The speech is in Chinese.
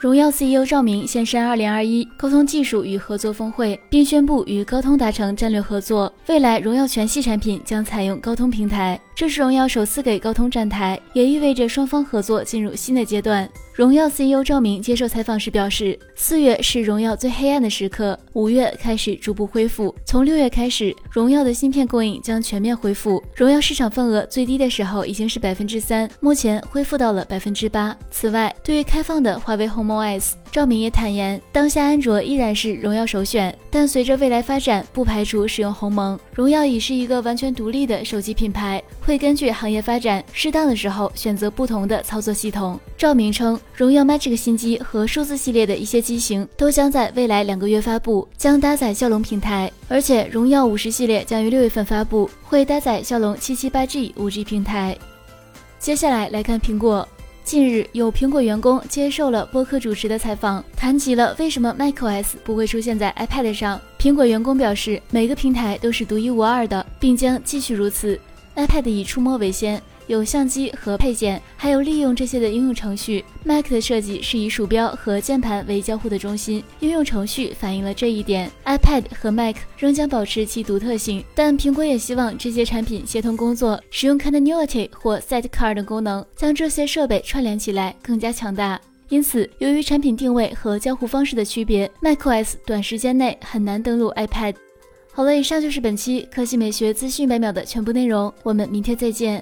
荣耀 CEO 赵明现身2021沟通技术与合作峰会，并宣布与高通达成战略合作，未来荣耀全系产品将采用高通平台。这是荣耀首次给高通站台，也意味着双方合作进入新的阶段。荣耀 CEO 赵明接受采访时表示，四月是荣耀最黑暗的时刻，五月开始逐步恢复。从六月开始，荣耀的芯片供应将全面恢复。荣耀市场份额最低的时候已经是百分之三，目前恢复到了百分之八。此外，对于开放的华为鸿 MOS。赵明也坦言，当下安卓依然是荣耀首选，但随着未来发展，不排除使用鸿蒙。荣耀已是一个完全独立的手机品牌，会根据行业发展，适当的时候选择不同的操作系统。赵明称，荣耀 Magic 新机和数字系列的一些机型都将在未来两个月发布，将搭载骁龙平台，而且荣耀五十系列将于六月份发布，会搭载骁龙七七八 G 五 G 平台。接下来来看苹果。近日，有苹果员工接受了播客主持的采访，谈及了为什么 macOS 不会出现在 iPad 上。苹果员工表示，每个平台都是独一无二的，并将继续如此。iPad 以触摸为先。有相机和配件，还有利用这些的应用程序。Mac 的设计是以鼠标和键盘为交互的中心，应用程序反映了这一点。iPad 和 Mac 仍将保持其独特性，但苹果也希望这些产品协同工作，使用 Continuity 或 Sidecar 等功能，将这些设备串联起来更加强大。因此，由于产品定位和交互方式的区别，macOS 短时间内很难登录 iPad。好了，以上就是本期科技美学资讯百秒的全部内容，我们明天再见。